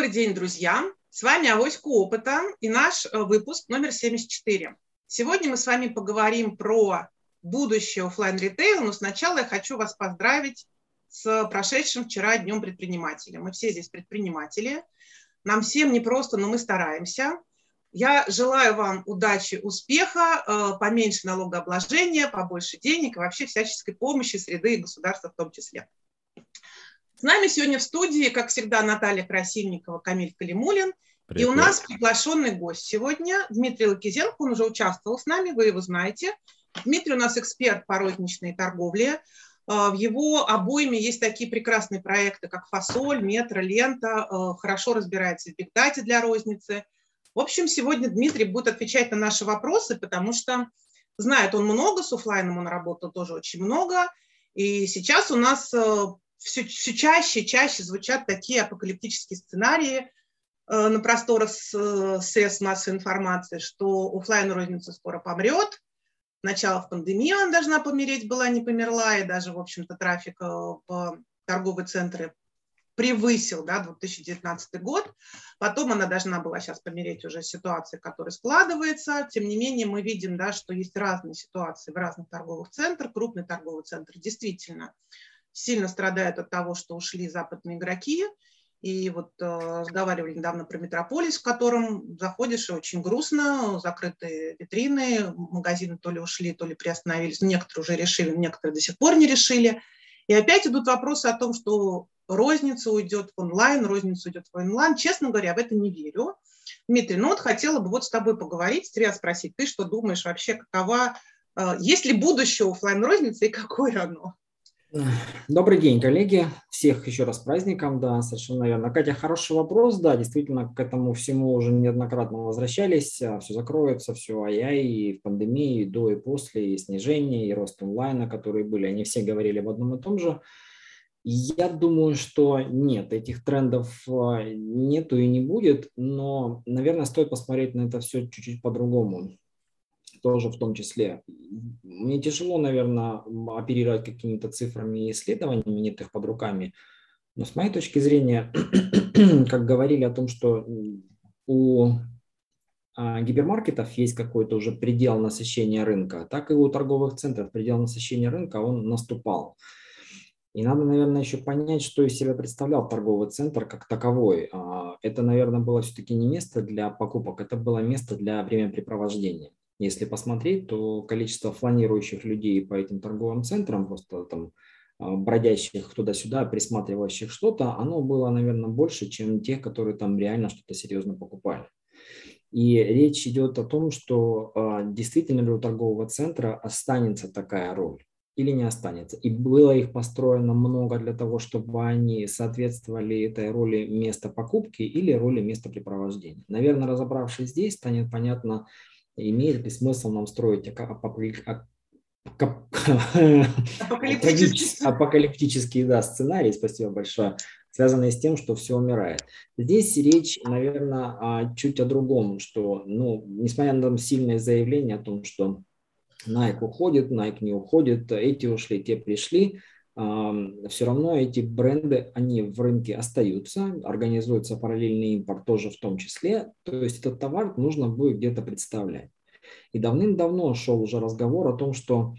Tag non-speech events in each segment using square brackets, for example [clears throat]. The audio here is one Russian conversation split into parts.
Добрый день, друзья! С вами Авоська Опыта и наш э, выпуск номер 74. Сегодня мы с вами поговорим про будущее офлайн ритейла, но сначала я хочу вас поздравить с прошедшим вчера Днем предпринимателя. Мы все здесь предприниматели. Нам всем непросто, но мы стараемся. Я желаю вам удачи, успеха, э, поменьше налогообложения, побольше денег и вообще всяческой помощи среды и государства в том числе. С нами сегодня в студии, как всегда, Наталья Красильникова, Камиль Калимулин. Привет. И у нас приглашенный гость сегодня Дмитрий Лакизенко. Он уже участвовал с нами, вы его знаете. Дмитрий у нас эксперт по розничной торговле. Э, в его обойме есть такие прекрасные проекты, как «Фасоль», «Метро», «Лента». Э, хорошо разбирается в бигдате для розницы – в общем, сегодня Дмитрий будет отвечать на наши вопросы, потому что знает он много, с офлайном он работал тоже очень много. И сейчас у нас все, э, все чаще и чаще звучат такие апокалиптические сценарии э, на просторах э, средств массовой информации, что офлайн розница скоро помрет. Сначала в пандемии она должна помереть была, не померла, и даже, в общем-то, трафик в торговые центры превысил да, 2019 год. Потом она должна была сейчас помереть уже ситуация, которая складывается. Тем не менее, мы видим, да, что есть разные ситуации в разных торговых центрах. Крупный торговый центр действительно сильно страдает от того, что ушли западные игроки. И вот э, разговаривали недавно про Метрополис, в котором заходишь и очень грустно, закрытые витрины, магазины то ли ушли, то ли приостановились. Некоторые уже решили, некоторые до сих пор не решили. И опять идут вопросы о том, что розница уйдет в онлайн, розница уйдет в онлайн. Честно говоря, в это не верю. Дмитрий, ну вот хотела бы вот с тобой поговорить, тебя спросить, ты что думаешь вообще, какова, э, есть ли будущее офлайн розницы и какое оно? Добрый день, коллеги. Всех еще раз праздником, да, совершенно верно. Катя, хороший вопрос, да, действительно, к этому всему уже неоднократно возвращались. А, все закроется, все ай-яй, и в пандемии, и до, и после, и снижение, и рост онлайна, которые были, они все говорили об одном и том же. Я думаю, что нет, этих трендов а, нету и не будет, но, наверное, стоит посмотреть на это все чуть-чуть по-другому, тоже в том числе. Мне тяжело, наверное, оперировать какими-то цифрами и исследованиями, нет их под руками, но с моей точки зрения, [clears throat] как говорили о том, что у а, гипермаркетов есть какой-то уже предел насыщения рынка, так и у торговых центров предел насыщения рынка, он наступал. И надо, наверное, еще понять, что из себя представлял торговый центр как таковой. А, это, наверное, было все-таки не место для покупок, это было место для времяпрепровождения. Если посмотреть, то количество фланирующих людей по этим торговым центрам, просто там а, бродящих туда-сюда, присматривающих что-то, оно было, наверное, больше, чем тех, которые там реально что-то серьезно покупали. И речь идет о том, что а, действительно ли у торгового центра останется такая роль или не останется. И было их построено много для того, чтобы они соответствовали этой роли места покупки или роли места препровождения. Наверное, разобравшись здесь, станет понятно, имеет ли смысл нам строить апокалиптический, апокалиптический да, сценарий, спасибо большое, связанный с тем, что все умирает. Здесь речь, наверное, чуть о другом, что, ну, несмотря на сильное заявление о том, что Nike уходит, Nike не уходит, эти ушли, те пришли. Все равно эти бренды, они в рынке остаются, организуется параллельный импорт тоже в том числе. То есть этот товар нужно будет где-то представлять. И давным-давно шел уже разговор о том, что,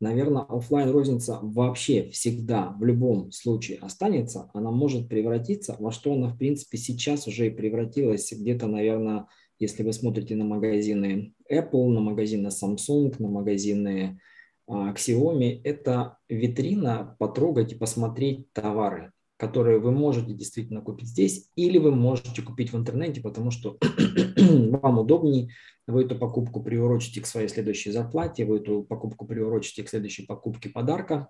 наверное, офлайн розница вообще всегда в любом случае останется. Она может превратиться во что она, в принципе, сейчас уже и превратилась где-то, наверное, если вы смотрите на магазины Apple, на магазины Samsung, на магазины а, Xiaomi, это витрина потрогать и посмотреть товары, которые вы можете действительно купить здесь, или вы можете купить в интернете, потому что [clears throat] вам удобнее, вы эту покупку приурочите к своей следующей зарплате, вы эту покупку приурочите к следующей покупке подарка,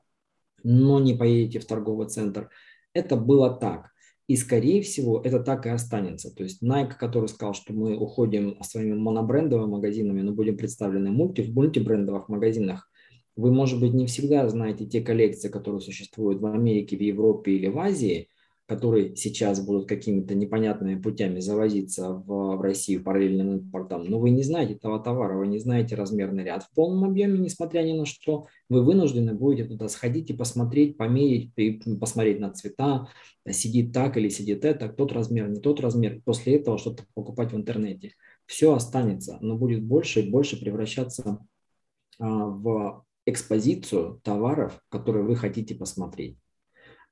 но не поедете в торговый центр. Это было так. И, скорее всего, это так и останется. То есть Nike, который сказал, что мы уходим своими монобрендовыми магазинами, но будем представлены мульти, в мультибрендовых магазинах, вы, может быть, не всегда знаете те коллекции, которые существуют в Америке, в Европе или в Азии, которые сейчас будут какими-то непонятными путями завозиться в, в Россию параллельным импортом, но вы не знаете этого товара, вы не знаете размерный ряд в полном объеме, несмотря ни на что, вы вынуждены будете туда сходить и посмотреть, померить, посмотреть на цвета, сидит так или сидит это, тот размер, не тот размер, после этого что-то покупать в интернете. Все останется, но будет больше и больше превращаться а, в экспозицию товаров, которые вы хотите посмотреть.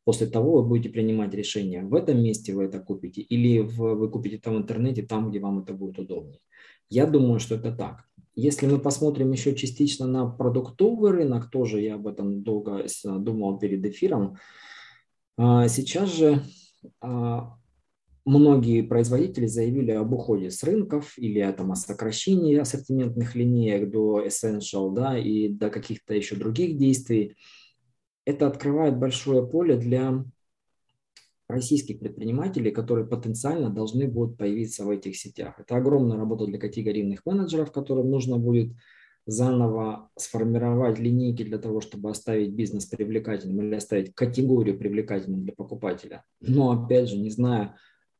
После того вы будете принимать решение, в этом месте вы это купите или вы купите это в интернете, там, где вам это будет удобнее. Я думаю, что это так. Если мы посмотрим еще частично на продуктовый рынок, тоже я об этом долго думал перед эфиром, а, сейчас же а, многие производители заявили об уходе с рынков или там, о сокращении ассортиментных линеек до Essential да, и до каких-то еще других действий это открывает большое поле для российских предпринимателей, которые потенциально должны будут появиться в этих сетях. Это огромная работа для категорийных менеджеров, которым нужно будет заново сформировать линейки для того, чтобы оставить бизнес привлекательным или оставить категорию привлекательным для покупателя. Но опять же, не зная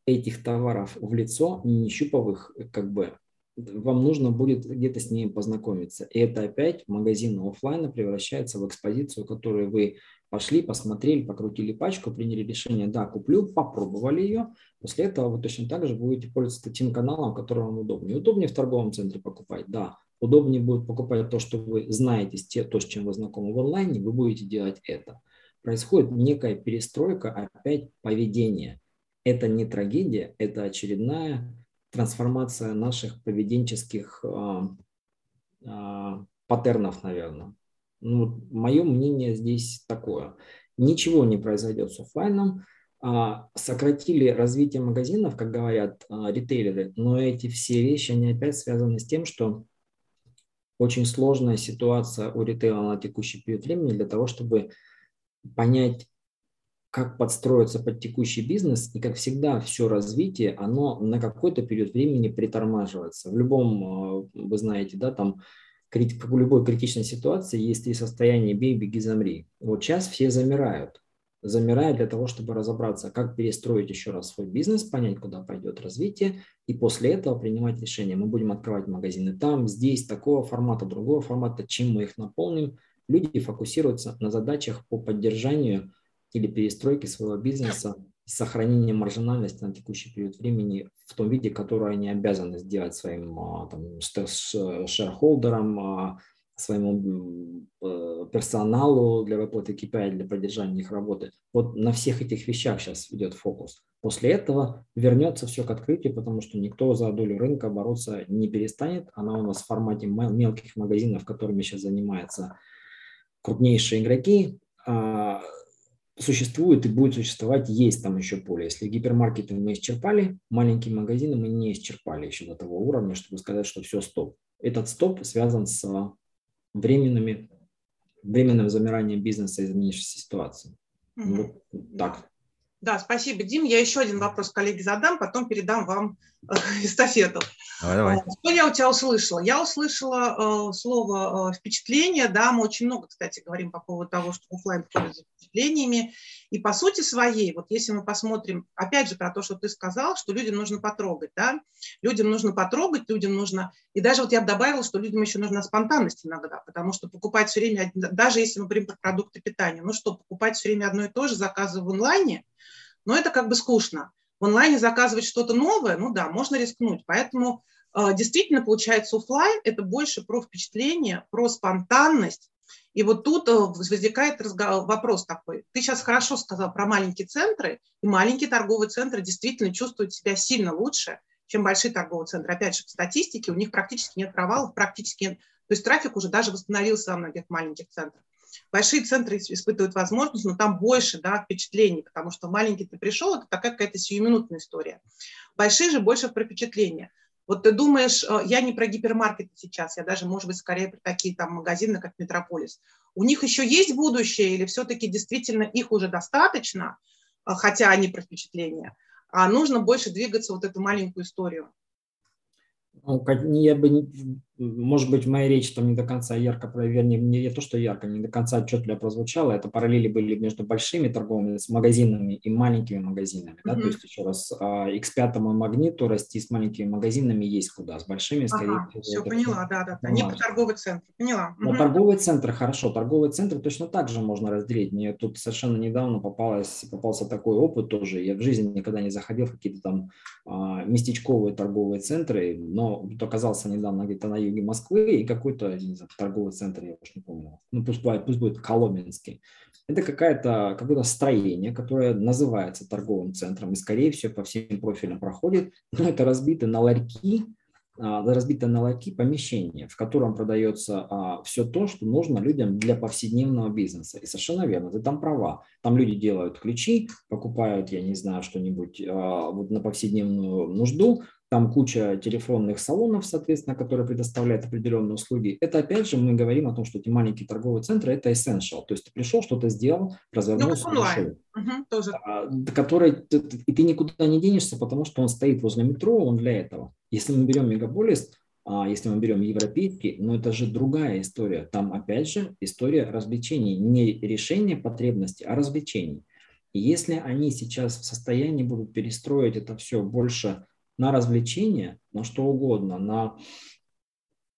этих товаров в лицо, не щупав их, как бы вам нужно будет где-то с ними познакомиться. И это опять магазин офлайна превращается в экспозицию, которую вы пошли, посмотрели, покрутили пачку, приняли решение, да, куплю, попробовали ее. После этого вы точно так же будете пользоваться тем каналом, который вам удобнее. Удобнее в торговом центре покупать, да. Удобнее будет покупать то, что вы знаете, то, с чем вы знакомы в онлайне, вы будете делать это. Происходит некая перестройка опять поведения. Это не трагедия, это очередная трансформация наших поведенческих а, а, паттернов, наверное. Ну, мое мнение здесь такое. Ничего не произойдет с офлайном. А, сократили развитие магазинов, как говорят а, ритейлеры, но эти все вещи, они опять связаны с тем, что очень сложная ситуация у ритейла на текущий период времени для того, чтобы понять, как подстроиться под текущий бизнес, и как всегда все развитие, оно на какой-то период времени притормаживается. В любом, а, вы знаете, да, там, как в любой критичной ситуации есть три состояния «бей, беги, замри». Вот сейчас все замирают. Замирают для того, чтобы разобраться, как перестроить еще раз свой бизнес, понять, куда пойдет развитие, и после этого принимать решение. Мы будем открывать магазины там, здесь, такого формата, другого формата, чем мы их наполним. Люди фокусируются на задачах по поддержанию или перестройки своего бизнеса с сохранением маржинальности на текущий период времени в том виде, который они обязаны сделать своим а, там, шерхолдерам, а, своему э, персоналу для выплаты KPI, для поддержания их работы. Вот на всех этих вещах сейчас идет фокус. После этого вернется все к открытию, потому что никто за долю рынка бороться не перестанет. Она у нас в формате мелких магазинов, которыми сейчас занимаются крупнейшие игроки а, существует и будет существовать, есть там еще поле. Если гипермаркеты мы исчерпали, маленькие магазины мы не исчерпали еще до того уровня, чтобы сказать, что все, стоп. Этот стоп связан с временными, временным замиранием бизнеса и изменившейся ситуации. Угу. Вот так. Да, спасибо, Дим. Я еще один вопрос коллеге задам, потом передам вам э, [laughs] эстафету. Давай, давай. Э, что я у тебя услышала? Я услышала э, слово э, впечатление. Да, мы очень много, кстати, говорим по поводу того, что офлайн входит за впечатлениями. И по сути своей, вот если мы посмотрим, опять же, про то, что ты сказал, что людям нужно потрогать, да, людям нужно потрогать, людям нужно, и даже вот я бы добавила, что людям еще нужна спонтанность иногда, потому что покупать все время, даже если мы говорим про продукты питания, ну что, покупать все время одно и то же, заказывать в онлайне – но это как бы скучно. В онлайне заказывать что-то новое, ну да, можно рискнуть. Поэтому э, действительно получается офлайн это больше про впечатление, про спонтанность. И вот тут э, возникает разговор, вопрос такой. Ты сейчас хорошо сказал про маленькие центры, и маленькие торговые центры действительно чувствуют себя сильно лучше, чем большие торговые центры. Опять же, в статистике у них практически нет провалов, практически нет. То есть трафик уже даже восстановился во многих маленьких центрах. Большие центры испытывают возможность, но там больше да, впечатлений, потому что маленький ты пришел, это такая какая-то сиюминутная история. Большие же больше про впечатления. Вот ты думаешь, э, я не про гипермаркеты сейчас, я даже, может быть, скорее про такие там магазины, как Метрополис. У них еще есть будущее или все-таки действительно их уже достаточно, э, хотя они про впечатления, а нужно больше двигаться вот эту маленькую историю? Ну, я бы может быть, в моей речи там не до конца ярко, вернее, не то, что ярко, не до конца отчетливо прозвучало, это параллели были между большими торговыми с магазинами и маленькими магазинами, mm-hmm. да, то есть еще раз, X5 и Магниту расти с маленькими магазинами есть куда, с большими, скорее ага, всего. Все, поняла, да, да, да, не по торговый центр, поняла. Но mm-hmm. торговые центры, хорошо, торговые центры точно так же можно разделить. Мне тут совершенно недавно попалось, попался такой опыт тоже, я в жизни никогда не заходил в какие-то там а, местечковые торговые центры, но оказался недавно где-то на юге Москвы и какой-то, не знаю, торговый центр, я уж не помню, ну пусть, будет, пусть будет Коломенский. Это какая-то, какое-то строение, которое называется торговым центром и, скорее всего, по всем профилям проходит, но это разбито на ларьки, а, разбито на ларьки помещение, в котором продается а, все то, что нужно людям для повседневного бизнеса. И совершенно верно, ты там права. Там люди делают ключи, покупают, я не знаю, что-нибудь а, вот на повседневную нужду, там куча телефонных салонов, соответственно, которые предоставляют определенные услуги. Это опять же мы говорим о том, что эти маленькие торговые центры – это essential. То есть ты пришел, что-то сделал, развернулся, ну, ушел. Угу, тоже. А, который, и ты никуда не денешься, потому что он стоит возле метро, он для этого. Если мы берем мегаполис, а если мы берем европейский, но это же другая история. Там опять же история развлечений, не решение потребностей, а развлечений. И если они сейчас в состоянии будут перестроить это все больше на развлечения, на что угодно, на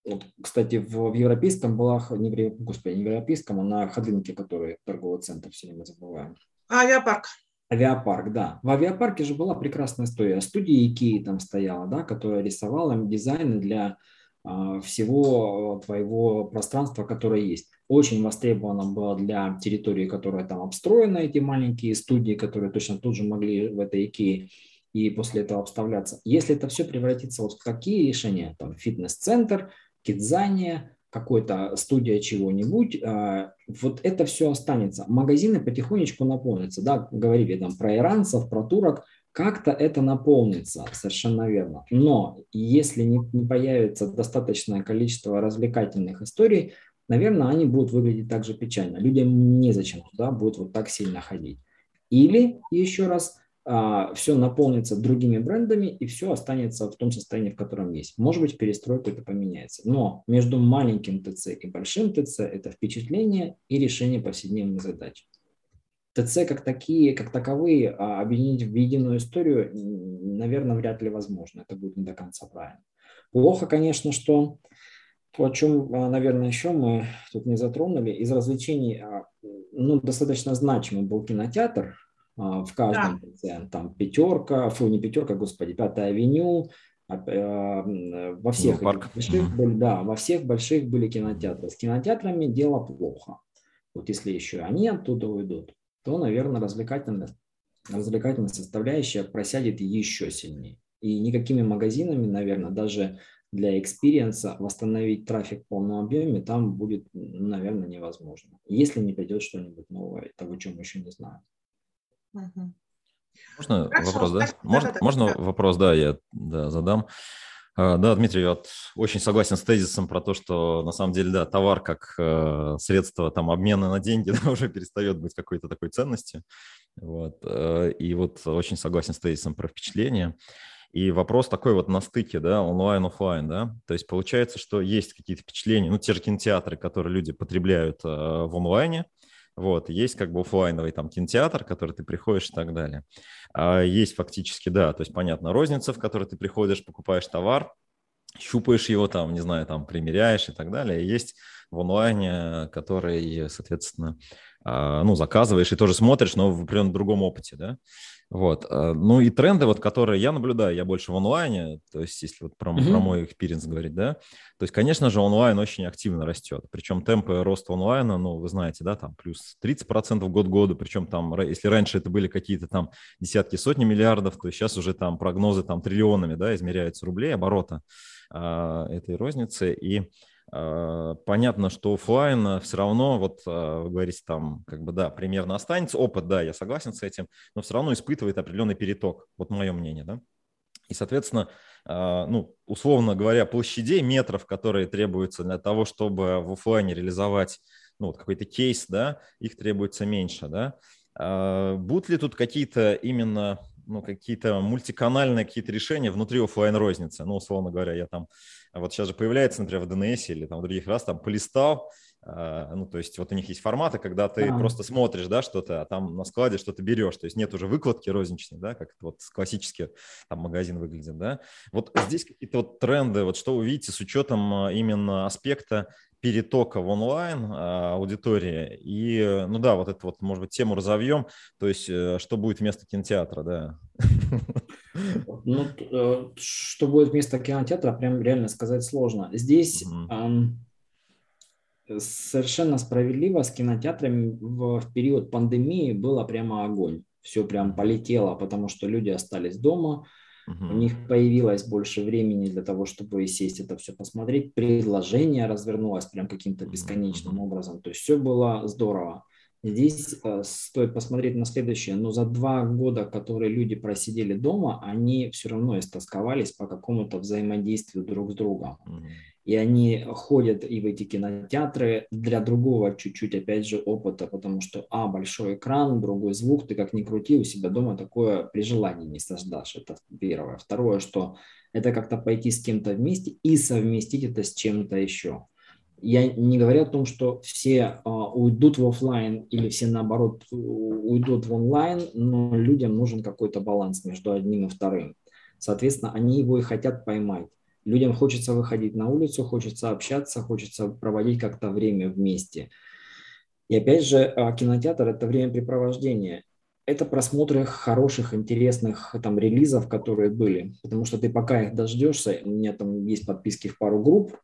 вот, кстати, в, в европейском была, не в, господи, не в европейском, а на Ходынке, который торговый центр, все время забываем. Авиапарк. Авиапарк, да. В авиапарке же была прекрасная история. Студия Икеи там стояла, да, которая рисовала дизайны для а, всего твоего пространства, которое есть. Очень востребовано было для территории, которая там обстроена, эти маленькие студии, которые точно тут же могли в этой Икее и после этого обставляться. Если это все превратится вот в такие решения, там фитнес-центр, кидзания, какой-то студия чего-нибудь, а, вот это все останется. Магазины потихонечку наполнятся, да, говорили там про иранцев, про турок, как-то это наполнится, совершенно верно. Но если не, не появится достаточное количество развлекательных историй, наверное, они будут выглядеть так же печально. Людям незачем туда будет вот так сильно ходить. Или, еще раз, все наполнится другими брендами и все останется в том состоянии, в котором есть. Может быть, перестройка это поменяется. Но между маленьким ТЦ и большим ТЦ это впечатление и решение повседневных задач. ТЦ как такие, как таковые а, объединить в единую историю, наверное, вряд ли возможно. Это будет не до конца правильно. Плохо, конечно, что то, о чем, а, наверное, еще мы тут не затронули, из развлечений ну, достаточно значимый был кинотеатр, а, в каждом да. ТЦ. Там пятерка, фу, не пятерка, господи, пятая авеню, а, э, во всех больших были, да, во всех больших были кинотеатры. С кинотеатрами дело плохо. Вот если еще они оттуда уйдут, то, наверное, развлекательная, развлекательная составляющая просядет еще сильнее. И никакими магазинами, наверное, даже для experience а восстановить трафик в полном объеме там будет, наверное, невозможно. Если не придет что-нибудь новое, того, чем мы еще не знаем. Можно Хорошо, вопрос, да? Можно, да, да, можно да. вопрос, да, я да, задам. А, да, Дмитрий, вот очень согласен с тезисом про то, что на самом деле, да, товар как э, средство там обмена на деньги [laughs] да, уже перестает быть какой-то такой ценностью. Вот. Э, и вот очень согласен с тезисом про впечатление. И вопрос такой вот на стыке, да, онлайн, офлайн, да. То есть получается, что есть какие-то впечатления, ну, те же кинотеатры, которые люди потребляют э, в онлайне, вот, есть как бы офлайновый там кинотеатр, который ты приходишь и так далее. А есть фактически, да, то есть понятно, розница, в которой ты приходишь, покупаешь товар, щупаешь его там, не знаю, там примеряешь и так далее. Есть в онлайне, который, соответственно, а, ну, заказываешь и тоже смотришь, но в определенно другом опыте, да. Вот. А, ну и тренды, вот, которые я наблюдаю, я больше в онлайне, то есть если вот про, mm-hmm. про мой experience говорить, да, то есть, конечно же, онлайн очень активно растет, причем темпы роста онлайна, ну, вы знаете, да, там плюс 30% год к году, причем там, если раньше это были какие-то там десятки, сотни миллиардов, то сейчас уже там прогнозы там триллионами, да, измеряются рублей оборота а, этой розницы, и понятно, что офлайн все равно, вот а, вы говорите, там, как бы, да, примерно останется опыт, да, я согласен с этим, но все равно испытывает определенный переток, вот мое мнение, да. И, соответственно, а, ну, условно говоря, площадей метров, которые требуются для того, чтобы в офлайне реализовать ну, вот какой-то кейс, да, их требуется меньше, да. Будут ли тут какие-то именно ну, какие-то мультиканальные какие-то решения внутри офлайн розницы. Ну, условно говоря, я там, вот сейчас же появляется, например, в DNS или там в других раз, там полистал, а, ну, то есть вот у них есть форматы, когда ты а. просто смотришь, да, что-то, а там на складе что-то берешь, то есть нет уже выкладки розничной, да, как вот классический там магазин выглядит, да. Вот здесь какие-то вот тренды, вот что вы видите с учетом а, именно аспекта перетока в онлайн аудитории и, ну да, вот это вот, может быть, тему разовьем, то есть э, что будет вместо кинотеатра, да. Ну, э, что будет вместо кинотеатра, прям реально сказать сложно. Здесь... Угу совершенно справедливо с кинотеатрами в, в период пандемии было прямо огонь. Все прям полетело, потому что люди остались дома, угу. у них появилось больше времени для того, чтобы сесть это все посмотреть. Предложение развернулось прям каким-то бесконечным угу. образом. То есть все было здорово. Здесь э, стоит посмотреть на следующее. Но за два года, которые люди просидели дома, они все равно истосковались по какому-то взаимодействию друг с другом. Угу и они ходят и в эти кинотеатры для другого чуть-чуть, опять же, опыта, потому что, а, большой экран, другой звук, ты как ни крути, у себя дома такое при желании не создашь, это первое. Второе, что это как-то пойти с кем-то вместе и совместить это с чем-то еще. Я не говорю о том, что все uh, уйдут в офлайн или все наоборот уйдут в онлайн, но людям нужен какой-то баланс между одним и вторым. Соответственно, они его и хотят поймать. Людям хочется выходить на улицу, хочется общаться, хочется проводить как-то время вместе. И опять же, а, кинотеатр – это времяпрепровождение. Это просмотры хороших, интересных там релизов, которые были. Потому что ты пока их дождешься, у меня там есть подписки в пару групп,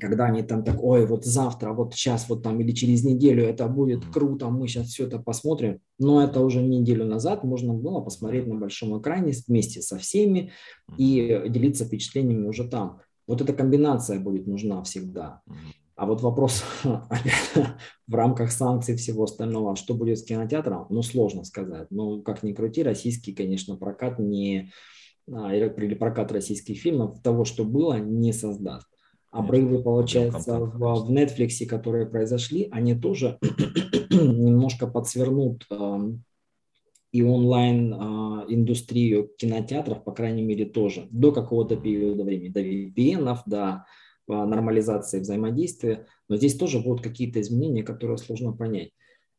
когда они там так, ой, вот завтра, вот сейчас, вот там или через неделю это будет круто, мы сейчас все это посмотрим. Но это уже неделю назад можно было посмотреть на большом экране вместе со всеми и делиться впечатлениями уже там. Вот эта комбинация будет нужна всегда. А вот вопрос [laughs] в рамках санкций всего остального, что будет с кинотеатром, ну, сложно сказать. Ну, как ни крути, российский, конечно, прокат не а, или прокат российских фильмов того, что было, не создаст обрывы, получается, в, в Netflix, которые произошли, они тоже [clears throat] немножко подсвернут э, и онлайн-индустрию кинотеатров, по крайней мере, тоже до какого-то периода времени, до VPN, до нормализации взаимодействия. Но здесь тоже будут какие-то изменения, которые сложно понять.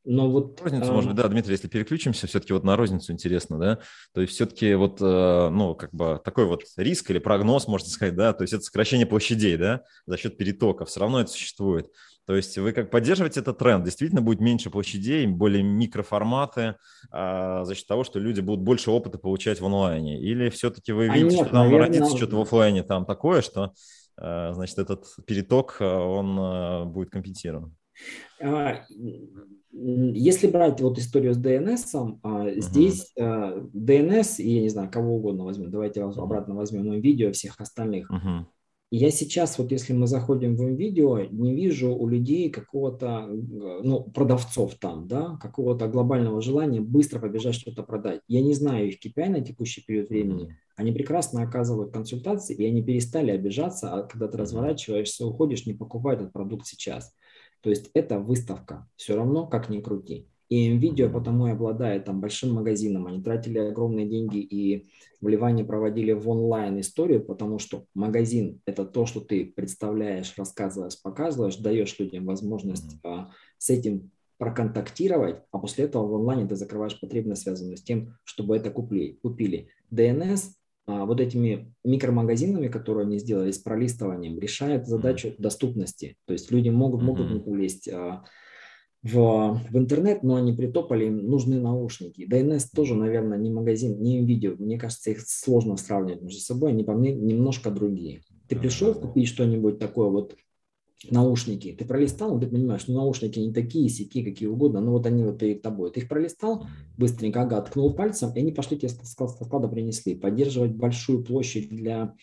Но вот, розницу, а... может быть, да, Дмитрий, если переключимся, все-таки вот на розницу интересно, да, то есть все-таки вот, э, ну, как бы такой вот риск или прогноз, можно сказать, да, то есть это сокращение площадей, да, за счет перетока, все равно это существует. То есть вы как поддерживаете этот тренд? Действительно будет меньше площадей, более микроформаты а, за счет того, что люди будут больше опыта получать в онлайне? Или все-таки вы а видите, нет, что там наверное... родится что-то в офлайне там такое, что, э, значит, этот переток, э, он будет компенсирован? А, если брать вот историю с DNS, uh-huh. здесь DNS, и я не знаю, кого угодно возьмем, давайте обратно возьмем видео всех остальных. Uh-huh. Я сейчас, вот если мы заходим в видео, не вижу у людей какого-то, ну, продавцов там, да, какого-то глобального желания быстро побежать что-то продать. Я не знаю их KPI на текущий период времени. Они прекрасно оказывают консультации, и они перестали обижаться, а когда ты разворачиваешься, уходишь, не покупай этот продукт сейчас. То есть это выставка, все равно как ни крути. И NVIDIA потому и обладает там большим магазином. Они тратили огромные деньги и вливание проводили в онлайн историю, потому что магазин – это то, что ты представляешь, рассказываешь, показываешь, даешь людям возможность а, с этим проконтактировать, а после этого в онлайне ты закрываешь потребность, связанную с тем, чтобы это купили. купили. DNS вот этими микромагазинами, которые они сделали с пролистыванием, решает задачу доступности. То есть люди могут, могут не влезть а, в, в интернет, но они притопали, им нужны наушники. DNS тоже, наверное, не магазин, не видео. Мне кажется, их сложно сравнивать между собой, они по мне немножко другие. Ты пришел купить что-нибудь такое вот наушники. Ты пролистал, ты понимаешь, ну наушники не такие, сики, какие угодно, но вот они вот перед тобой. Ты их пролистал быстренько, ага, ткнул пальцем, и они пошли тебе с склада принесли. Поддерживать большую площадь для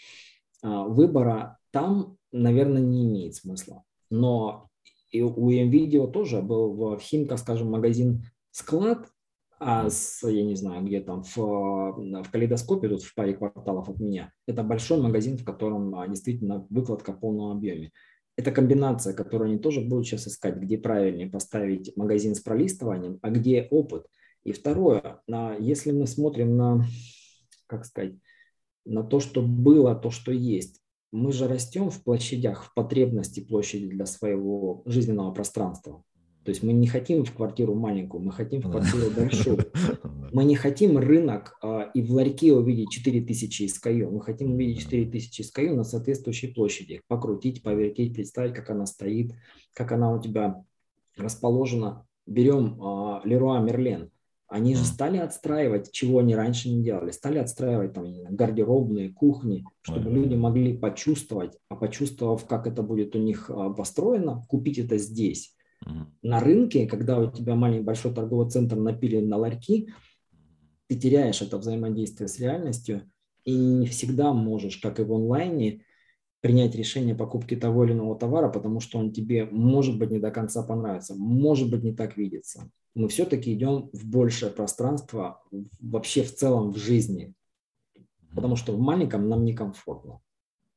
а, выбора там, наверное, не имеет смысла. Но и у NVIDIA тоже был в Химках, скажем, магазин склад, а с, я не знаю, где там, в, в калейдоскопе, тут в паре кварталов от меня, это большой магазин, в котором а, действительно выкладка в полном объеме это комбинация, которую они тоже будут сейчас искать, где правильнее поставить магазин с пролистыванием, а где опыт. И второе, если мы смотрим на, как сказать, на то, что было, то, что есть, мы же растем в площадях, в потребности площади для своего жизненного пространства. То есть мы не хотим в квартиру маленькую, мы хотим в квартиру большую. [laughs] Мы не хотим рынок а, и в ларьке увидеть 4000 SKU. Мы хотим увидеть 4000 SKU на соответствующей площади. Покрутить, повертеть, представить, как она стоит, как она у тебя расположена. Берем а, Леруа Мерлен. Они же стали отстраивать, чего они раньше не делали, стали отстраивать там гардеробные, кухни, чтобы ага. люди могли почувствовать, а почувствовав, как это будет у них а, построено, купить это здесь. На рынке, когда у тебя маленький большой торговый центр напилен на ларьки, ты теряешь это взаимодействие с реальностью и не всегда можешь, как и в онлайне, принять решение покупки того или иного товара, потому что он тебе, может быть, не до конца понравится, может быть, не так видится мы все-таки идем в большее пространство вообще в целом в жизни. Потому что в маленьком нам некомфортно.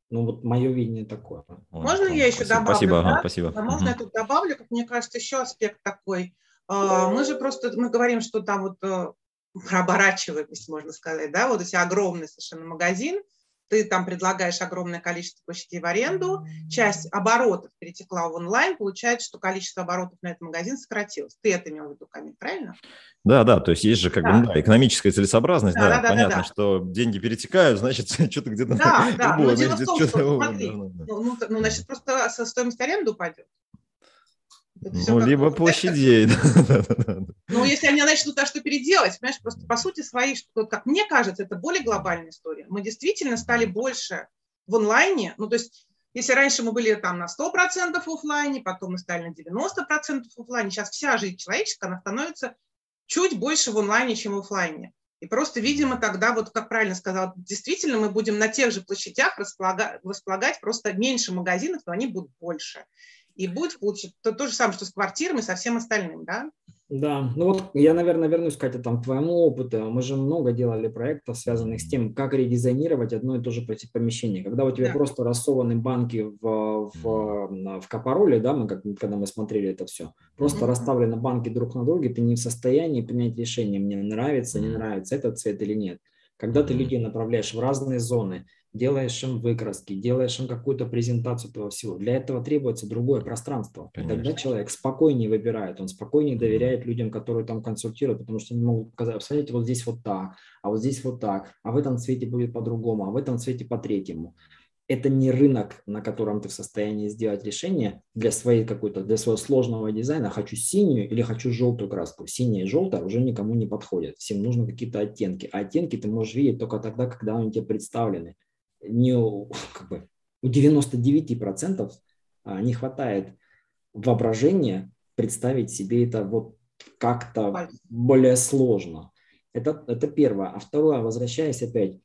Ну вот мое видение такое. Можно я еще спасибо, добавлю? Спасибо, да? спасибо. А можно я тут добавлю, как мне кажется, еще аспект такой. А, мы же просто, мы говорим, что там вот э, [laughs] оборачиваем, если можно сказать, да, вот эти огромный совершенно магазин, ты там предлагаешь огромное количество площадей в аренду, часть оборотов перетекла в онлайн, получается, что количество оборотов на этот магазин сократилось. Ты это имел в виду, Камиль, правильно? Да, да, то есть есть же как да. бы да, экономическая целесообразность, да, да, да понятно, да, да. что деньги перетекают, [laughs] значит, что-то где-то... Да, да, [laughs] но дело в том, что, смотри, ну, ну, ну, значит, просто стоимость аренды упадет. Ну, либо площадей. [laughs] Ну, если они начнут то, что переделать, понимаешь, просто по сути своей, что, как мне кажется, это более глобальная история. Мы действительно стали больше в онлайне. Ну, то есть, если раньше мы были там на 100% в офлайне, потом мы стали на 90% в офлайне, сейчас вся жизнь человеческая, она становится чуть больше в онлайне, чем в офлайне. И просто, видимо, тогда, вот как правильно сказал, действительно мы будем на тех же площадях располагать, располагать просто меньше магазинов, но они будут больше и будет получить то, то же самое, что с квартирами, со всем остальным, да? Да, ну вот я, наверное, вернусь, Катя, там, к твоему опыту. Мы же много делали проектов, связанных с тем, как редизайнировать одно и то же помещение. Когда у тебя да. просто рассованы банки в, в, в Капороле, да, мы, как, когда мы смотрели это все, просто mm-hmm. расставлены банки друг на друге, ты не в состоянии принять решение, мне нравится, не нравится этот цвет или нет. Когда ты людей направляешь в разные зоны, делаешь им выкраски, делаешь им какую-то презентацию этого всего. Для этого требуется другое пространство. Конечно. Тогда человек спокойнее выбирает, он спокойнее доверяет людям, которые там консультируют, потому что они могут сказать, смотрите, вот здесь вот так, а вот здесь вот так, а в этом цвете будет по-другому, а в этом цвете по-третьему. Это не рынок, на котором ты в состоянии сделать решение для своей какой-то, для своего сложного дизайна. Хочу синюю или хочу желтую краску. Синяя и желтая уже никому не подходят. Всем нужны какие-то оттенки. А оттенки ты можешь видеть только тогда, когда они тебе представлены не [laughs] как бы, у 99% а, не хватает воображения представить себе это вот как-то более сложно. Это, это первое. А второе, возвращаясь опять,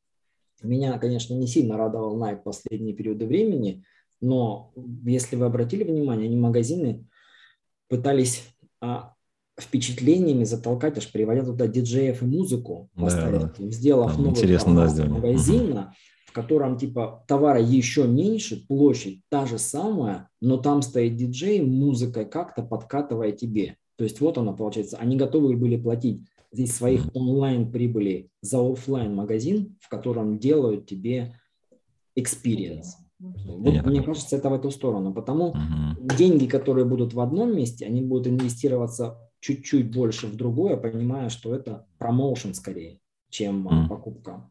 меня, конечно, не сильно радовал Nike последние периоды времени, но если вы обратили внимание, они магазины пытались а, впечатлениями затолкать, аж приводя туда диджеев и музыку, да, да. сделав Там новый формат да, магазина, в котором типа товара еще меньше, площадь та же самая, но там стоит диджей, музыка как-то подкатывая тебе. То есть вот она получается. Они готовы были платить здесь своих онлайн прибыли за офлайн магазин, в котором делают тебе experience. Вот, мне кажется, это в эту сторону. Потому uh-huh. деньги, которые будут в одном месте, они будут инвестироваться чуть-чуть больше в другое, понимая, что это промоушен скорее, чем uh-huh. покупка.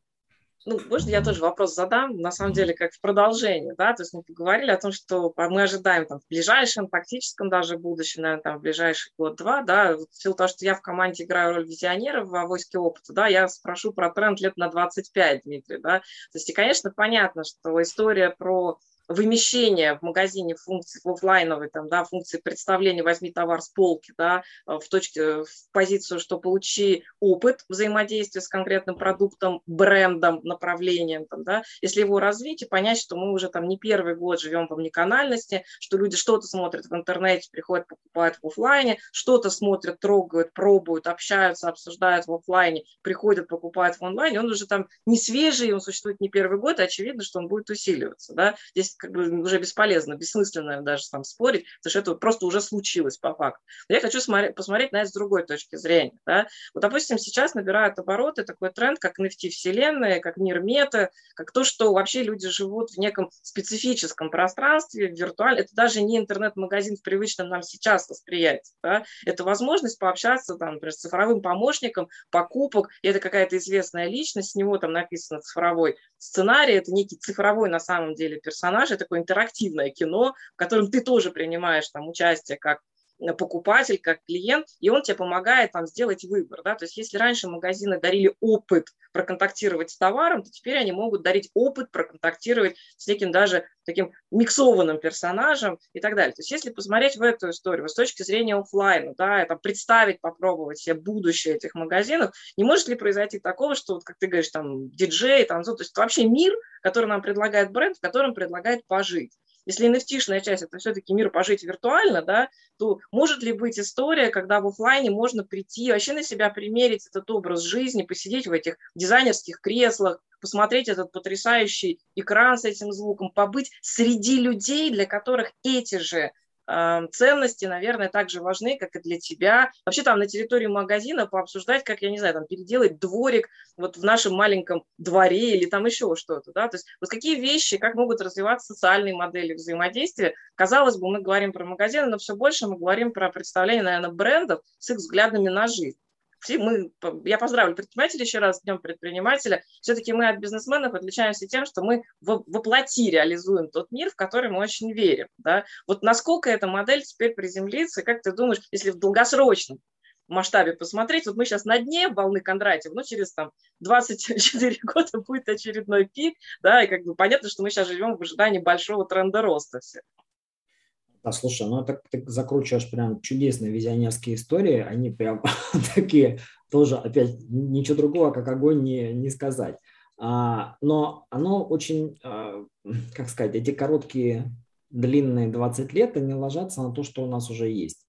Ну, можно я тоже вопрос задам? На самом деле, как в продолжении, да, то есть мы поговорили о том, что мы ожидаем там в ближайшем, тактическом даже будущем, наверное, там в ближайший год-два, да, в силу того, что я в команде играю роль визионера в авоське опыта, да, я спрошу про тренд лет на 25, Дмитрий, да, то есть и, конечно, понятно, что история про вымещение в магазине функций в офлайновой, там, да, функции представления «возьми товар с полки», да, э, в, точке, в позицию, что получи опыт взаимодействия с конкретным продуктом, брендом, направлением, там, да, если его развить и понять, что мы уже там не первый год живем в омниканальности, что люди что-то смотрят в интернете, приходят, покупают в офлайне, что-то смотрят, трогают, пробуют, общаются, обсуждают в офлайне, приходят, покупают в онлайне, он уже там не свежий, он существует не первый год, и очевидно, что он будет усиливаться, да, здесь как бы уже бесполезно, бессмысленно даже там спорить, потому что это просто уже случилось по факту. Но я хочу смотреть, посмотреть на это с другой точки зрения. Да? Вот, допустим, сейчас набирают обороты такой тренд, как NFT-вселенная, как мир мета, как то, что вообще люди живут в неком специфическом пространстве, виртуально. Это даже не интернет-магазин в привычном нам сейчас восприятии. Да? Это возможность пообщаться там, например, с цифровым помощником покупок, и это какая-то известная личность, с него там написано цифровой сценарий, это некий цифровой на самом деле персонаж, это такое интерактивное кино, в котором ты тоже принимаешь там участие как покупатель, как клиент, и он тебе помогает там сделать выбор. Да? То есть если раньше магазины дарили опыт проконтактировать с товаром, то теперь они могут дарить опыт проконтактировать с неким даже таким миксованным персонажем и так далее. То есть если посмотреть в эту историю с точки зрения офлайна, да, это представить, попробовать себе будущее этих магазинов, не может ли произойти такого, что, вот, как ты говоришь, там, диджей, танцор, то есть это вообще мир, который нам предлагает бренд, в котором предлагает пожить. Если nft часть – это все-таки мир пожить виртуально, да, то может ли быть история, когда в офлайне можно прийти, вообще на себя примерить этот образ жизни, посидеть в этих дизайнерских креслах, посмотреть этот потрясающий экран с этим звуком, побыть среди людей, для которых эти же ценности, наверное, также важны, как и для тебя. Вообще там на территории магазина пообсуждать, как, я не знаю, там переделать дворик вот в нашем маленьком дворе или там еще что-то, да, то есть вот какие вещи, как могут развиваться социальные модели взаимодействия. Казалось бы, мы говорим про магазины, но все больше мы говорим про представление, наверное, брендов с их взглядами на жизнь все мы, я поздравлю предпринимателей еще раз Днем предпринимателя. Все-таки мы от бизнесменов отличаемся тем, что мы воплоти реализуем тот мир, в который мы очень верим. Да? Вот насколько эта модель теперь приземлится, как ты думаешь, если в долгосрочном масштабе посмотреть, вот мы сейчас на дне волны Кондратьев, ну, через там 24 [laughs] года будет очередной пик, да, и как бы понятно, что мы сейчас живем в ожидании большого тренда роста все. Да, слушай, ну так ты закручиваешь прям чудесные визионерские истории, они прям [laughs] такие тоже, опять, ничего другого, как огонь не, не сказать. А, но оно очень, а, как сказать, эти короткие, длинные 20 лет, они ложатся на то, что у нас уже есть.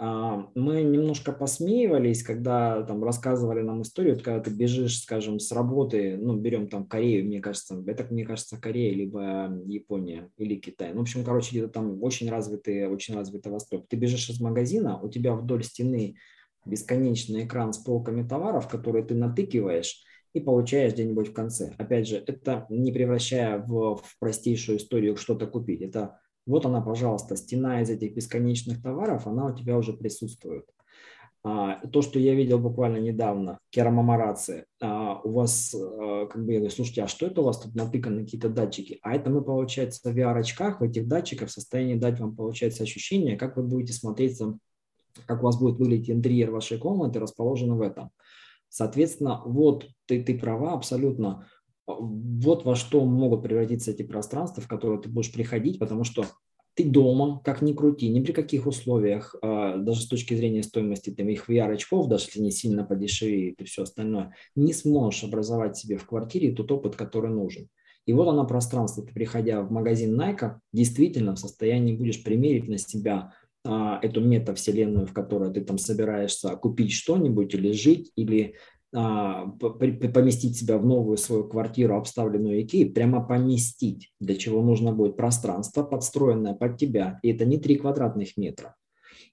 А, мы немножко посмеивались, когда там рассказывали нам историю, когда ты бежишь, скажем, с работы, ну, берем там Корею, мне кажется, это, мне кажется, Корея, либо Япония, или Китай. Ну, в общем, короче, где-то там очень развитый, очень развитый Восток. Ты бежишь из магазина, у тебя вдоль стены бесконечный экран с полками товаров, которые ты натыкиваешь, и получаешь где-нибудь в конце. Опять же, это не превращая в, в простейшую историю что-то купить. Это вот она, пожалуйста, стена из этих бесконечных товаров, она у тебя уже присутствует. А, то, что я видел буквально недавно, керамомарации, а, у вас, а, как бы я говорю, слушайте, а что это у вас тут натыканы какие-то датчики? А это мы, получается, в VR-очках, в этих датчиках в состоянии дать вам, получается, ощущение, как вы будете смотреть, как у вас будет выглядеть интерьер вашей комнаты, расположенный в этом. Соответственно, вот ты, ты права абсолютно вот во что могут превратиться эти пространства, в которые ты будешь приходить, потому что ты дома, как ни крути, ни при каких условиях, а, даже с точки зрения стоимости там, их VR-очков, даже если не сильно подешевеет и все остальное, не сможешь образовать себе в квартире тот опыт, который нужен. И вот оно пространство. Ты, приходя в магазин Nike, действительно в состоянии будешь примерить на себя а, эту метавселенную, в которой ты там собираешься купить что-нибудь или жить, или поместить себя в новую свою квартиру, обставленную Икеей, прямо поместить, для чего нужно будет пространство, подстроенное под тебя. И это не 3 квадратных метра.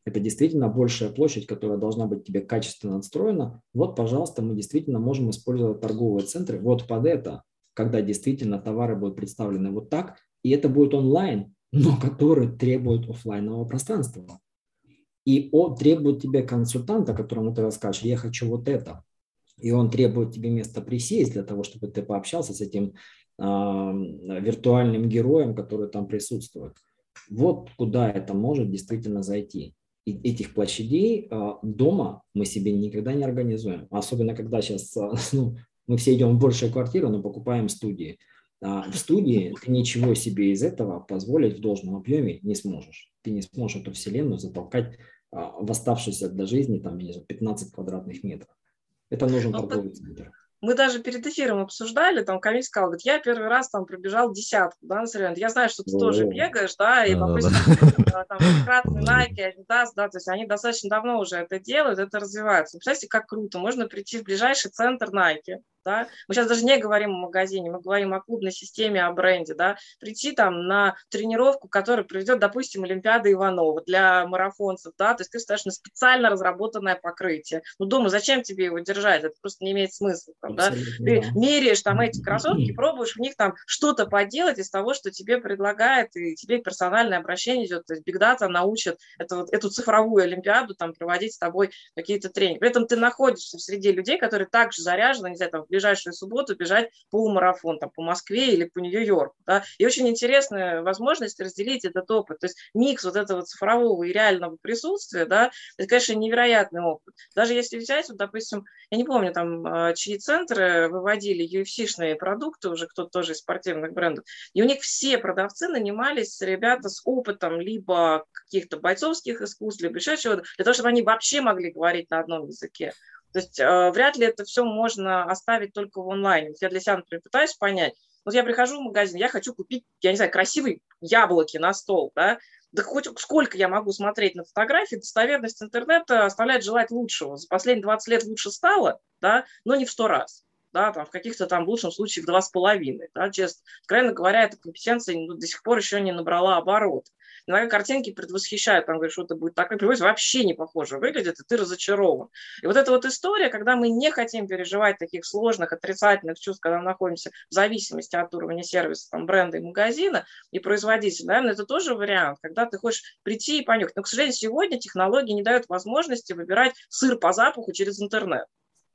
Это действительно большая площадь, которая должна быть тебе качественно отстроена. Вот, пожалуйста, мы действительно можем использовать торговые центры вот под это, когда действительно товары будут представлены вот так, и это будет онлайн, но который требует офлайнового пространства. И он требует тебе консультанта, которому ты расскажешь, я хочу вот это и он требует тебе место присесть для того, чтобы ты пообщался с этим виртуальным героем, который там присутствует. Вот куда это может действительно зайти. И этих площадей э, дома мы себе никогда не организуем. Особенно когда сейчас э, [laughs] ну, мы все идем в большую квартиру, но покупаем студии. А в студии ты ничего себе из этого позволить в должном объеме не сможешь. Ты не сможешь эту вселенную затолкать в оставшиеся для жизни там, 15 квадратных метров. Это нужен ну, торговый центр. Мы даже перед эфиром обсуждали, там Камиль сказал, говорит, я первый раз там пробежал десятку, да, на Я знаю, что ты О. тоже бегаешь, да, и, да, допустим, да. там кратный Nike, Adidas, да, то есть они достаточно давно уже это делают, это развивается. Представляете, как круто, можно прийти в ближайший центр Nike, да, мы сейчас даже не говорим о магазине, мы говорим о клубной системе, о бренде, да, прийти там на тренировку, которая проведет, допустим, Олимпиада Иванова для марафонцев, да, то есть ты ставишь на специально разработанное покрытие. Ну, думаю, зачем тебе его держать? Это просто не имеет смысла, там, да? Ты меряешь там эти кроссовки, пробуешь в них там что-то поделать из того, что тебе предлагает, и тебе персональное обращение идет, то есть Big Data научит это, вот, эту цифровую Олимпиаду там проводить с тобой какие-то тренинги. При этом ты находишься среди людей, которые также заряжены, не знаю, там, в ближайшую субботу бежать полумарафон там, по Москве или по Нью-Йорку. Да? И очень интересная возможность разделить этот опыт. То есть микс вот этого цифрового и реального присутствия, да, это, конечно, невероятный опыт. Даже если взять, вот, допустим, я не помню, там, а, чьи центры выводили UFC-шные продукты, уже кто-то тоже из спортивных брендов, и у них все продавцы нанимались ребята с опытом либо каких-то бойцовских искусств, либо еще чего-то, для того, чтобы они вообще могли говорить на одном языке. То есть э, вряд ли это все можно оставить только в онлайне. Я для себя, например, пытаюсь понять. Вот я прихожу в магазин, я хочу купить, я не знаю, красивые яблоки на стол, да, да хоть сколько я могу смотреть на фотографии, достоверность интернета оставляет желать лучшего. За последние 20 лет лучше стало, да, но не в сто раз. Да, там, в каких-то там в лучшем случае в два с половиной. Да, честно. Откровенно говоря, эта компетенция ну, до сих пор еще не набрала оборот. Иногда картинки предвосхищают, там говоришь, что это будет так, и привозят, вообще не похоже выглядит, и ты разочарован. И вот эта вот история, когда мы не хотим переживать таких сложных, отрицательных чувств, когда мы находимся в зависимости от уровня сервиса, там, бренда и магазина, и производителя, наверное, это тоже вариант, когда ты хочешь прийти и понюхать. Но, к сожалению, сегодня технологии не дают возможности выбирать сыр по запаху через интернет.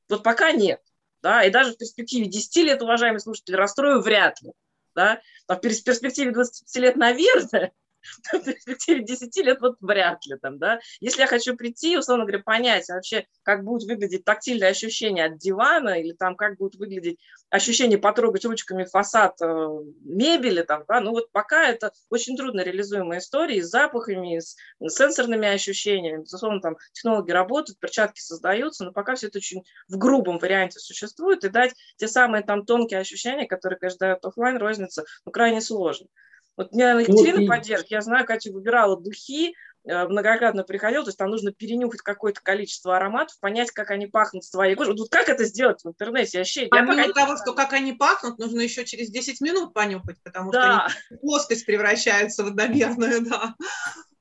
Вот пока нет. Да, и даже в перспективе 10 лет, уважаемые слушатели, расстрою вряд ли. Да? А в перспективе 20 лет, наверное, [laughs] в перспективе 10 лет вот вряд ли там, да. Если я хочу прийти, условно говоря, понять вообще, как будет выглядеть тактильное ощущение от дивана или там как будет выглядеть ощущение потрогать ручками фасад э, мебели там, да, ну вот пока это очень трудно реализуемая история с запахами, с сенсорными ощущениями, безусловно, там технологии работают, перчатки создаются, но пока все это очень в грубом варианте существует, и дать те самые там тонкие ощущения, которые, конечно, дают офлайн розница, ну, крайне сложно. Вот меня Екатерина ну, поддержит, я знаю, Катя выбирала духи, многократно приходил, то есть там нужно перенюхать какое-то количество ароматов, понять, как они пахнут с твоей кожей. Вот как это сделать в интернете? Вообще, Помимо я того, что как они пахнут, нужно еще через 10 минут понюхать, потому да. что они плоскость превращается в одномерную, да.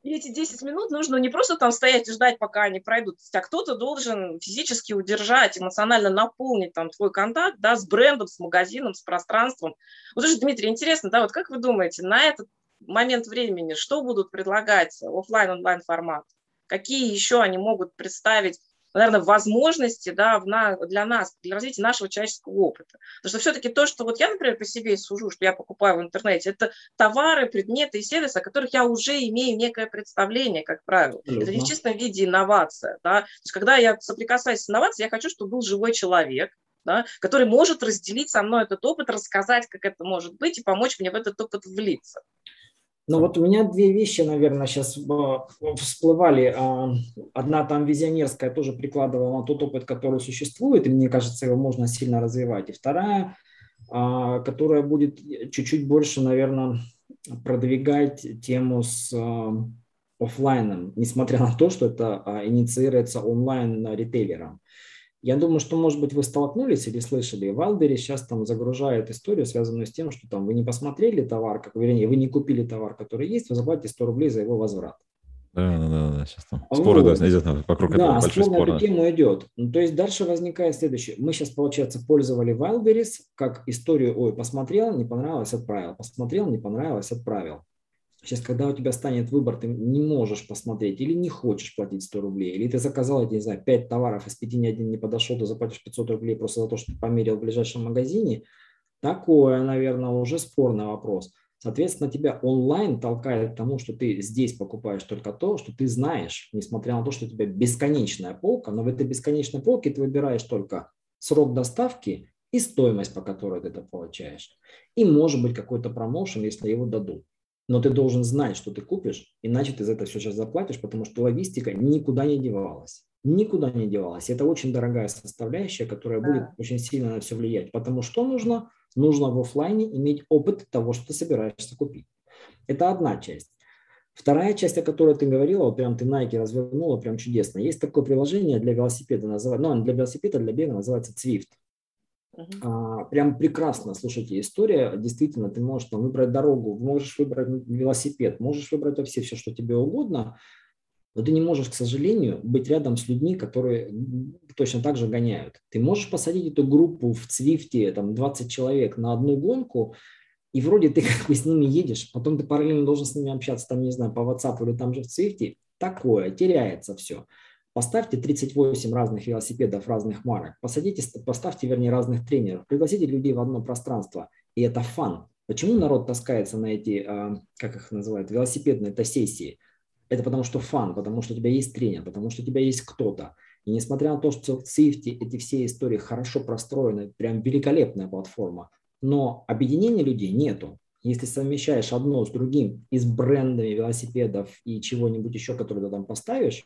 И эти 10 минут нужно не просто там стоять и ждать, пока они пройдут, а кто-то должен физически удержать, эмоционально наполнить там твой контакт, да, с брендом, с магазином, с пространством. Вот уже, Дмитрий, интересно, да, вот как вы думаете, на этот момент времени что будут предлагать офлайн онлайн формат? Какие еще они могут представить наверное, возможности да, в на, для нас, для развития нашего человеческого опыта. Потому что все-таки то, что вот я, например, по себе сужу, что я покупаю в интернете, это товары, предметы и сервисы, о которых я уже имею некое представление, как правило. Абсолютно. Это не в чистом виде инновация. Да? То есть когда я соприкасаюсь с инновацией, я хочу, чтобы был живой человек, да, который может разделить со мной этот опыт, рассказать, как это может быть, и помочь мне в этот опыт влиться. Ну вот у меня две вещи, наверное, сейчас э, всплывали. А, одна там визионерская, тоже прикладывала на тот опыт, который существует, и мне кажется, его можно сильно развивать. И вторая, а, которая будет чуть-чуть больше, наверное, продвигать тему с офлайном, несмотря на то, что это а, инициируется онлайн ритейлером. Я думаю, что, может быть, вы столкнулись или слышали, Валбери сейчас там загружает историю, связанную с тем, что там вы не посмотрели товар, как, вернее, вы не купили товар, который есть, вы заплатите 100 рублей за его возврат. Да, да, да, да, сейчас там споры вот. да, идет вокруг да, этого большой спор. на эту тему идет. Ну, то есть дальше возникает следующее. Мы сейчас, получается, пользовали Wildberries как историю, ой, посмотрел, не понравилось, отправил, посмотрел, не понравилось, отправил. Сейчас, когда у тебя станет выбор, ты не можешь посмотреть или не хочешь платить 100 рублей, или ты заказал, я не знаю, 5 товаров, из 5 ни один не подошел, ты заплатишь 500 рублей просто за то, что ты померил в ближайшем магазине, такое, наверное, уже спорный вопрос. Соответственно, тебя онлайн толкает к тому, что ты здесь покупаешь только то, что ты знаешь, несмотря на то, что у тебя бесконечная полка, но в этой бесконечной полке ты выбираешь только срок доставки и стоимость, по которой ты это получаешь. И может быть какой-то промоушен, если его дадут но ты должен знать, что ты купишь, иначе ты за это все сейчас заплатишь, потому что логистика никуда не девалась. Никуда не девалась. Это очень дорогая составляющая, которая да. будет очень сильно на все влиять. Потому что нужно? Нужно в офлайне иметь опыт того, что ты собираешься купить. Это одна часть. Вторая часть, о которой ты говорила, вот прям ты Nike развернула, прям чудесно. Есть такое приложение для велосипеда, называется, ну, для велосипеда, для бега называется Zwift. Uh-huh. Прям прекрасно, слушайте, история, действительно, ты можешь там выбрать дорогу, можешь выбрать велосипед, можешь выбрать вообще все, что тебе угодно, но ты не можешь, к сожалению, быть рядом с людьми, которые точно так же гоняют. Ты можешь посадить эту группу в Цвифте, там 20 человек на одну гонку, и вроде ты [laughs] как бы с ними едешь, потом ты параллельно должен с ними общаться, там, не знаю, по WhatsApp или там же в Цвифте, такое, теряется все. Поставьте 38 разных велосипедов разных марок, посадите, поставьте, вернее, разных тренеров, пригласите людей в одно пространство, и это фан. Почему народ таскается на эти, а, как их называют, велосипедные это сессии? Это потому что фан, потому что у тебя есть тренер, потому что у тебя есть кто-то. И несмотря на то, что в Swift эти все истории хорошо простроены, прям великолепная платформа, но объединения людей нету. Если совмещаешь одно с другим и с брендами велосипедов и чего-нибудь еще, которое ты там поставишь,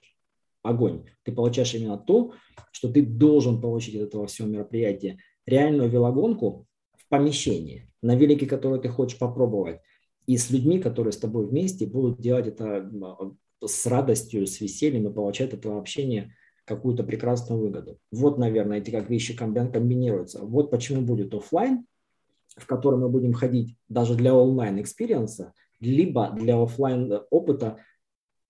огонь. Ты получаешь именно то, что ты должен получить от этого всего мероприятия. Реальную велогонку в помещении, на велике, который ты хочешь попробовать, и с людьми, которые с тобой вместе будут делать это с радостью, с весельем и получать от этого общения какую-то прекрасную выгоду. Вот, наверное, эти как вещи комбинируются. Вот почему будет офлайн, в котором мы будем ходить даже для онлайн experience а, либо для офлайн опыта а,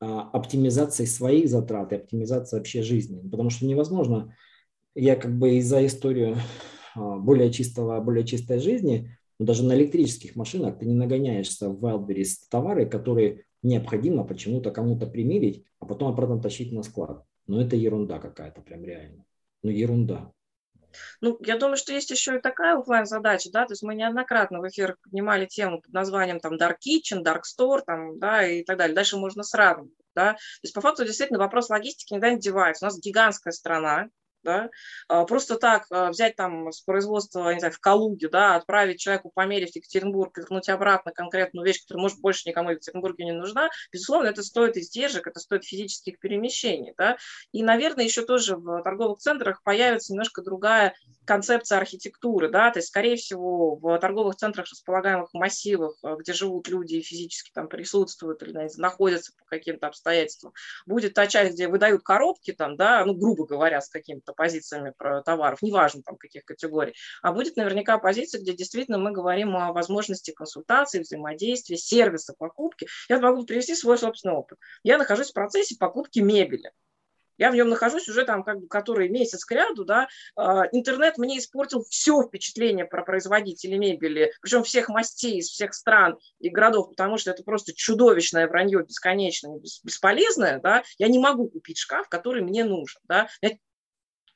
оптимизации своих затрат и оптимизации вообще жизни. Потому что невозможно, я как бы за историю а, более чистого, более чистой жизни, но даже на электрических машинах ты не нагоняешься в Wildberries товары, которые необходимо почему-то кому-то примерить, а потом обратно тащить на склад. Но это ерунда какая-то, прям реально. Ну, ерунда. Ну, я думаю, что есть еще и такая офлайн задача, да, то есть мы неоднократно в эфирах поднимали тему под названием там Dark Kitchen, Dark Store, там, да, и так далее. Дальше можно сравнивать, да. То есть по факту действительно вопрос логистики никуда не девается. У нас гигантская страна, да, а, просто так а, взять там с производства, не знаю, в Калуге, да, отправить человеку померить в Екатеринбург, вернуть обратно конкретную вещь, которая, может, больше никому в Екатеринбурге не нужна, безусловно, это стоит издержек, это стоит физических перемещений, да, и, наверное, еще тоже в торговых центрах появится немножко другая концепция архитектуры, да, то есть, скорее всего, в торговых центрах, располагаемых массивах, а, где живут люди и физически там присутствуют или знаете, находятся по каким-то обстоятельствам, будет та часть, где выдают коробки там, да, ну, грубо говоря, с каким-то позициями про товаров, неважно там каких категорий, а будет наверняка позиция, где действительно мы говорим о возможности консультации, взаимодействия, сервиса покупки. Я могу привести свой собственный опыт. Я нахожусь в процессе покупки мебели. Я в нем нахожусь уже там, как бы, который месяц к ряду, да, а, интернет мне испортил все впечатление про производителей мебели, причем всех мастей из всех стран и городов, потому что это просто чудовищное вранье, бесконечное, бесполезное, да, я не могу купить шкаф, который мне нужен, да,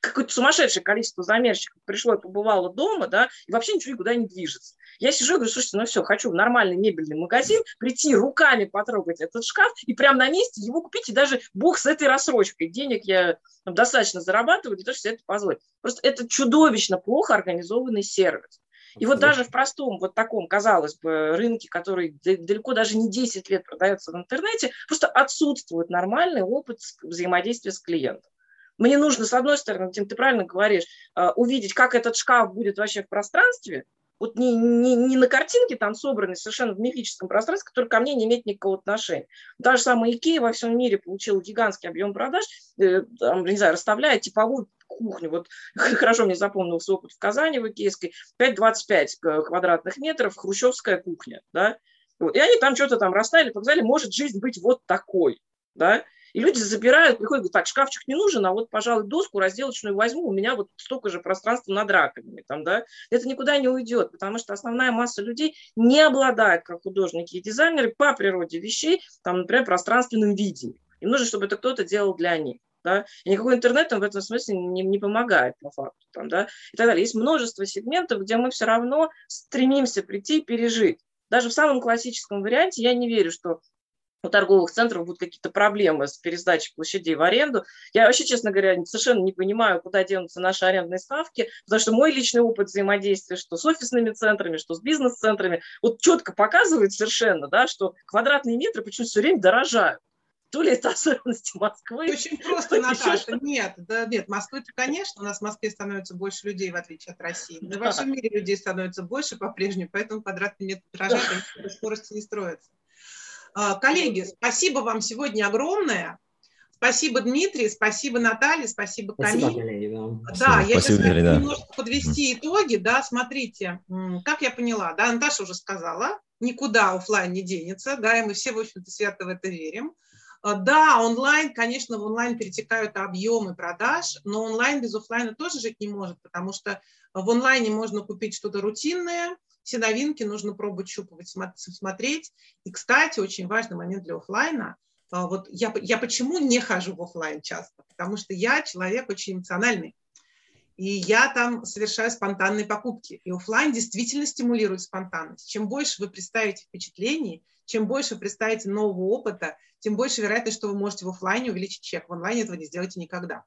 какое-то сумасшедшее количество замерщиков пришло и побывало дома, да, и вообще ничего никуда не движется. Я сижу и говорю, слушайте, ну все, хочу в нормальный мебельный магазин, прийти руками потрогать этот шкаф и прямо на месте его купить, и даже бог с этой рассрочкой. Денег я там, достаточно зарабатываю для того, чтобы себе это позволить. Просто это чудовищно плохо организованный сервис. И вот даже в простом, вот таком, казалось бы, рынке, который далеко даже не 10 лет продается в интернете, просто отсутствует нормальный опыт взаимодействия с клиентом. Мне нужно, с одной стороны, Тим, ты правильно говоришь, э, увидеть, как этот шкаф будет вообще в пространстве, вот не, не, не на картинке там собранный, совершенно в мифическом пространстве, который ко мне не имеет никакого отношения. Та же самая Икея во всем мире получила гигантский объем продаж, э, там, не знаю, расставляя типовую кухню. Вот [laughs] хорошо мне запомнился опыт в Казани в Икейской. 5,25 квадратных метров, хрущевская кухня, да. И они там что-то там расставили, показали, может жизнь быть вот такой, да. И люди забирают, приходят, говорят, так, шкафчик не нужен, а вот, пожалуй, доску разделочную возьму, у меня вот столько же пространства над раковиной. Там, да? Это никуда не уйдет, потому что основная масса людей не обладает, как художники и дизайнеры, по природе вещей, там, например, пространственным видением. Им нужно, чтобы это кто-то делал для них. Да? И никакой интернет в этом смысле не, не помогает, по факту. Там, да? И так далее. Есть множество сегментов, где мы все равно стремимся прийти и пережить. Даже в самом классическом варианте я не верю, что у торговых центров будут какие-то проблемы с пересдачей площадей в аренду. Я вообще, честно говоря, совершенно не понимаю, куда денутся наши арендные ставки, потому что мой личный опыт взаимодействия, что с офисными центрами, что с бизнес-центрами, вот четко показывает совершенно, да, что квадратные метры почему-то все время дорожают. То ли это [laughs] особенности Москвы. Очень просто, Наташа. Нет, да, нет, Москвы-то, конечно, у нас в Москве становится больше людей, в отличие от России. Но во всем мире людей становится больше по-прежнему, поэтому квадратный метр дорожает, и скорости не строятся. А, коллеги, спасибо вам сегодня огромное. Спасибо, Дмитрий, спасибо, Наталья, спасибо, Камиль. Спасибо, коллеги, да. Да, я спасибо, сейчас Дмитрий, да. немножко подвести итоги, да, смотрите, как я поняла, да, Наташа уже сказала, никуда офлайн не денется, да, и мы все, в общем-то, свято в это верим. А, да, онлайн, конечно, в онлайн перетекают объемы продаж, но онлайн без офлайна тоже жить не может, потому что в онлайне можно купить что-то рутинное, все новинки нужно пробовать, щупывать, смотреть. И, кстати, очень важный момент для офлайна – а, вот я, я почему не хожу в офлайн часто? Потому что я человек очень эмоциональный. И я там совершаю спонтанные покупки. И офлайн действительно стимулирует спонтанность. Чем больше вы представите впечатлений, чем больше вы представите нового опыта, тем больше вероятность, что вы можете в офлайне увеличить чек. В онлайне этого не сделаете никогда.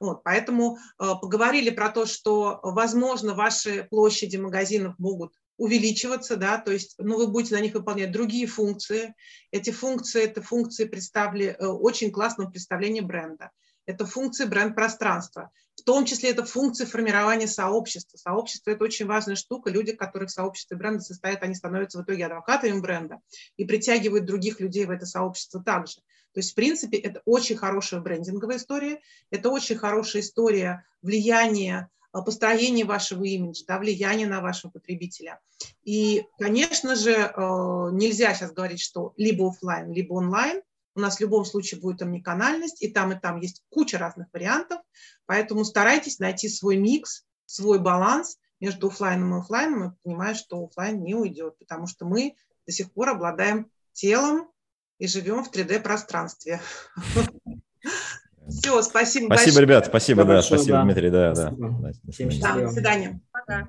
Вот, поэтому э, поговорили про то, что, возможно, ваши площади магазинов могут увеличиваться, да, то есть, ну, вы будете на них выполнять другие функции. Эти функции, это функции представили, э, очень классного представления бренда. Это функции бренд-пространства. В том числе это функции формирования сообщества. Сообщество – это очень важная штука. Люди, которые в сообществе бренда состоят, они становятся в итоге адвокатами бренда и притягивают других людей в это сообщество также. То есть, в принципе, это очень хорошая брендинговая история, это очень хорошая история влияния построение вашего имиджа, да, влияние на вашего потребителя. И, конечно же, э, нельзя сейчас говорить, что либо офлайн, либо онлайн. У нас в любом случае будет омниканальность, и там, и там есть куча разных вариантов, поэтому старайтесь найти свой микс, свой баланс между офлайном и офлайном, и понимая, что офлайн не уйдет, потому что мы до сих пор обладаем телом и живем в 3D-пространстве. [laughs] Все, спасибо. Спасибо, большое. ребят, спасибо, да, большое, спасибо, да. Дмитрий, да, спасибо. да. До свидания. Пока.